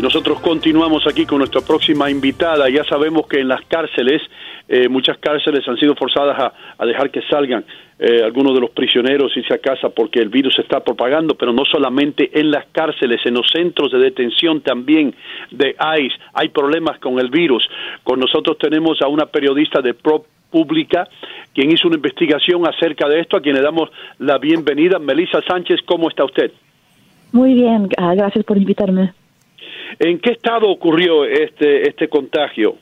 Nosotros continuamos aquí con nuestra próxima invitada. Ya sabemos que en las cárceles, eh, muchas cárceles han sido forzadas a, dejar que salgan eh, algunos de los prisioneros irse a casa porque el virus se está propagando, pero no solamente en las cárceles, en los centros de detención también de ICE hay problemas con el virus. Con nosotros tenemos a una periodista de Pro Pública, quien hizo una investigación acerca de esto, a quien le damos la bienvenida. Melissa Sánchez, ¿cómo está usted? Muy bien, ah, gracias por invitarme. ¿En qué estado ocurrió este, este contagio?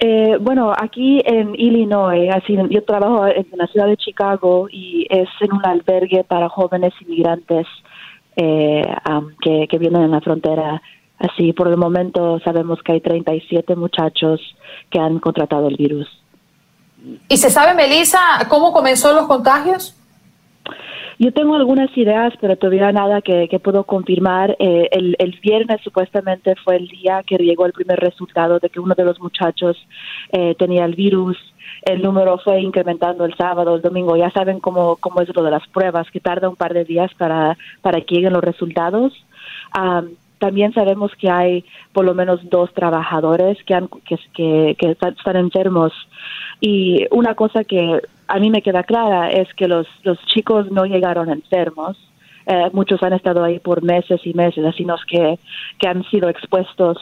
Eh, bueno, aquí en Illinois, así, yo trabajo en la ciudad de Chicago y es en un albergue para jóvenes inmigrantes eh, que, que vienen en la frontera. Así, por el momento sabemos que hay 37 muchachos que han contratado el virus. ¿Y se sabe, Melissa, cómo comenzó los contagios? Yo tengo algunas ideas, pero todavía nada que, puedo confirmar. Eh, el, el, viernes supuestamente fue el día que llegó el primer resultado de que uno de los muchachos eh, tenía el virus. El número fue incrementando el sábado, el domingo. Ya saben cómo, cómo es lo de las pruebas, que tarda un par de días para, para que lleguen los resultados. también sabemos que hay por lo menos dos trabajadores que, han, que están enfermos. Y una cosa que a mí me queda clara es que los, chicos no llegaron enfermos. Eh, muchos han estado ahí por meses y meses, sino que, que han sido expuestos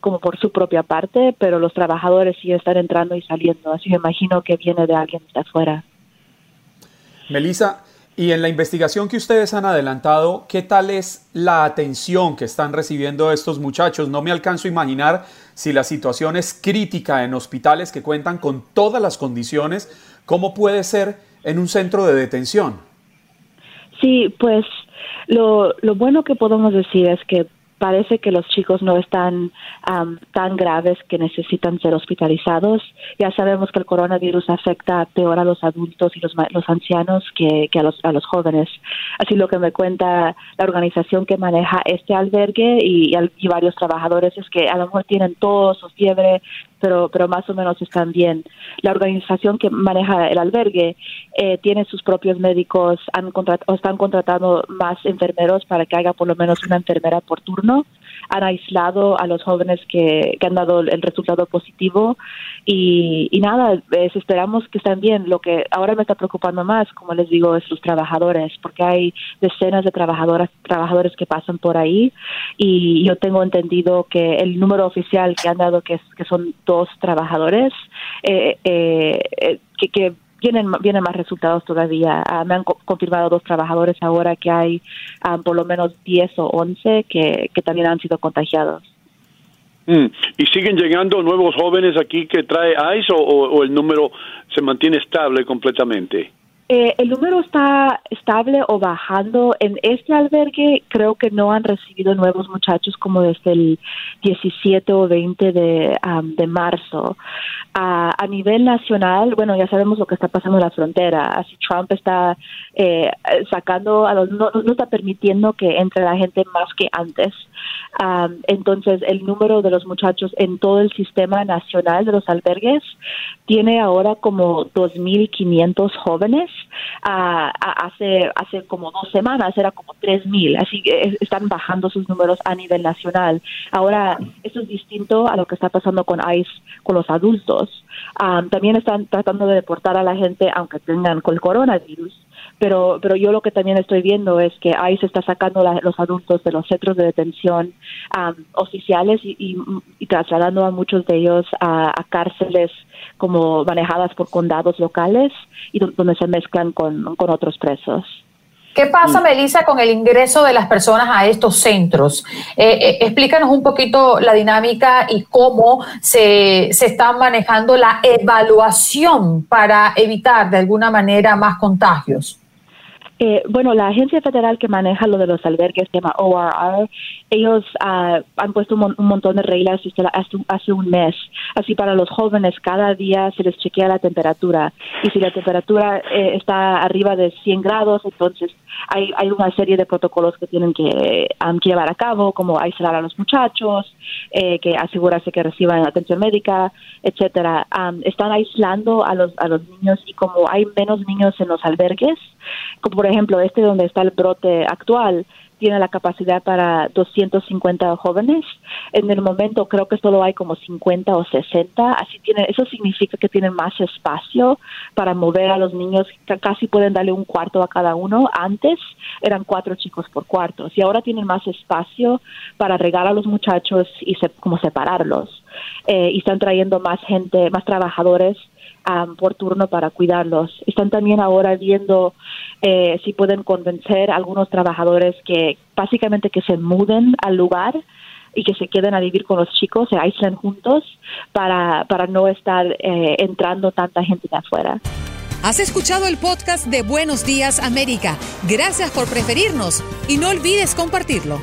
como por su propia parte, pero los trabajadores sí están entrando y saliendo. Así me imagino que viene de alguien de afuera. Melissa, y en la investigación que ustedes han adelantado, ¿qué tal es la atención que están recibiendo estos muchachos? No me alcanzo a imaginar si la situación es crítica en hospitales que cuentan con todas las condiciones ¿Cómo puede ser en un centro de detención? Sí, pues lo, lo bueno que podemos decir es que parece que los chicos no están tan graves que necesitan ser hospitalizados. Ya sabemos que el coronavirus afecta peor a los adultos y los, los ancianos que, que a, los, a los jóvenes. Así lo que me cuenta la organización que maneja este albergue y, y, varios trabajadores es que a lo mejor tienen tos o fiebre, pero, pero más o menos están bien. La organización que maneja el albergue eh, tiene sus propios médicos, han o están contratando más enfermeros para que haga por lo menos una enfermera por turno han aislado a los jóvenes que, han dado el resultado positivo y, nada, esperamos que estén bien. Lo que ahora me está preocupando más, como les digo, es los trabajadores, porque hay decenas de trabajadoras, trabajadores que pasan por ahí y yo tengo entendido que el número oficial que han dado que, que son dos trabajadores, eh, eh, eh que, que vienen, vienen más resultados todavía. Ah, me han confirmado dos trabajadores ahora que hay ah, por lo menos 10 o 11 que, que también han sido contagiados. Mm. ¿Y siguen llegando nuevos jóvenes aquí que trae ICE o el número se mantiene estable completamente? Eh, el número está estable o bajando. En este albergue creo que no han recibido nuevos muchachos como desde el 17 o 20 de, de marzo. a nivel nacional, bueno, ya sabemos lo que está pasando en la frontera. Así Trump está eh, sacando, a los, no, no, está permitiendo que entre la gente más que antes. entonces, el número de los muchachos en todo el sistema nacional de los albergues tiene ahora como 2.500 jóvenes hace, hace como dos semanas era como tres mil, así que están bajando sus números a nivel nacional. Ahora, eso es distinto a lo que está pasando con ICE, con los adultos. también están tratando de deportar a la gente, aunque tengan con el coronavirus, pero pero yo lo que también estoy viendo es que ICE está sacando a los adultos de los centros de detención oficiales y, trasladando a muchos de ellos a, a, cárceles como manejadas por condados locales y donde se mezclan con, con otros presos. ¿Qué pasa, Melissa, con el ingreso de las personas a estos centros? Eh, eh, explícanos un poquito la dinámica y cómo se, se está manejando la evaluación para evitar de alguna manera más contagios. Eh, bueno, la agencia federal que maneja lo de los albergues se llama ORR. Ellos uh, han puesto un, un, montón de reglas hace, hace, un mes. Así para los jóvenes, cada día se les chequea la temperatura. Y si la temperatura eh, está arriba de 100 grados, entonces hay, hay una serie de protocolos que tienen que, um, que llevar a cabo, como aislar a los muchachos, eh, que asegurarse que reciban atención médica, etcétera. Um, están aislando a los, a los niños y como hay menos niños en los albergues, como por ejemplo este donde está el brote actual, tiene la capacidad para 250 jóvenes. En el momento creo que solo hay como 50 o 60, así tiene, eso significa que tienen más espacio para mover a los niños, casi pueden darle un cuarto a cada uno. Antes eran cuatro chicos por cuartos y ahora tienen más espacio para regar a los muchachos y como separarlos. Eh, y están trayendo más gente, más trabajadores por turno para cuidarlos. Están también ahora viendo eh, si pueden convencer a algunos trabajadores que básicamente que se muden al lugar y que se queden a vivir con los chicos, se aíslen juntos para, para no estar eh, entrando tanta gente de afuera. Has escuchado el podcast de Buenos Días América. Gracias por preferirnos y no olvides compartirlo.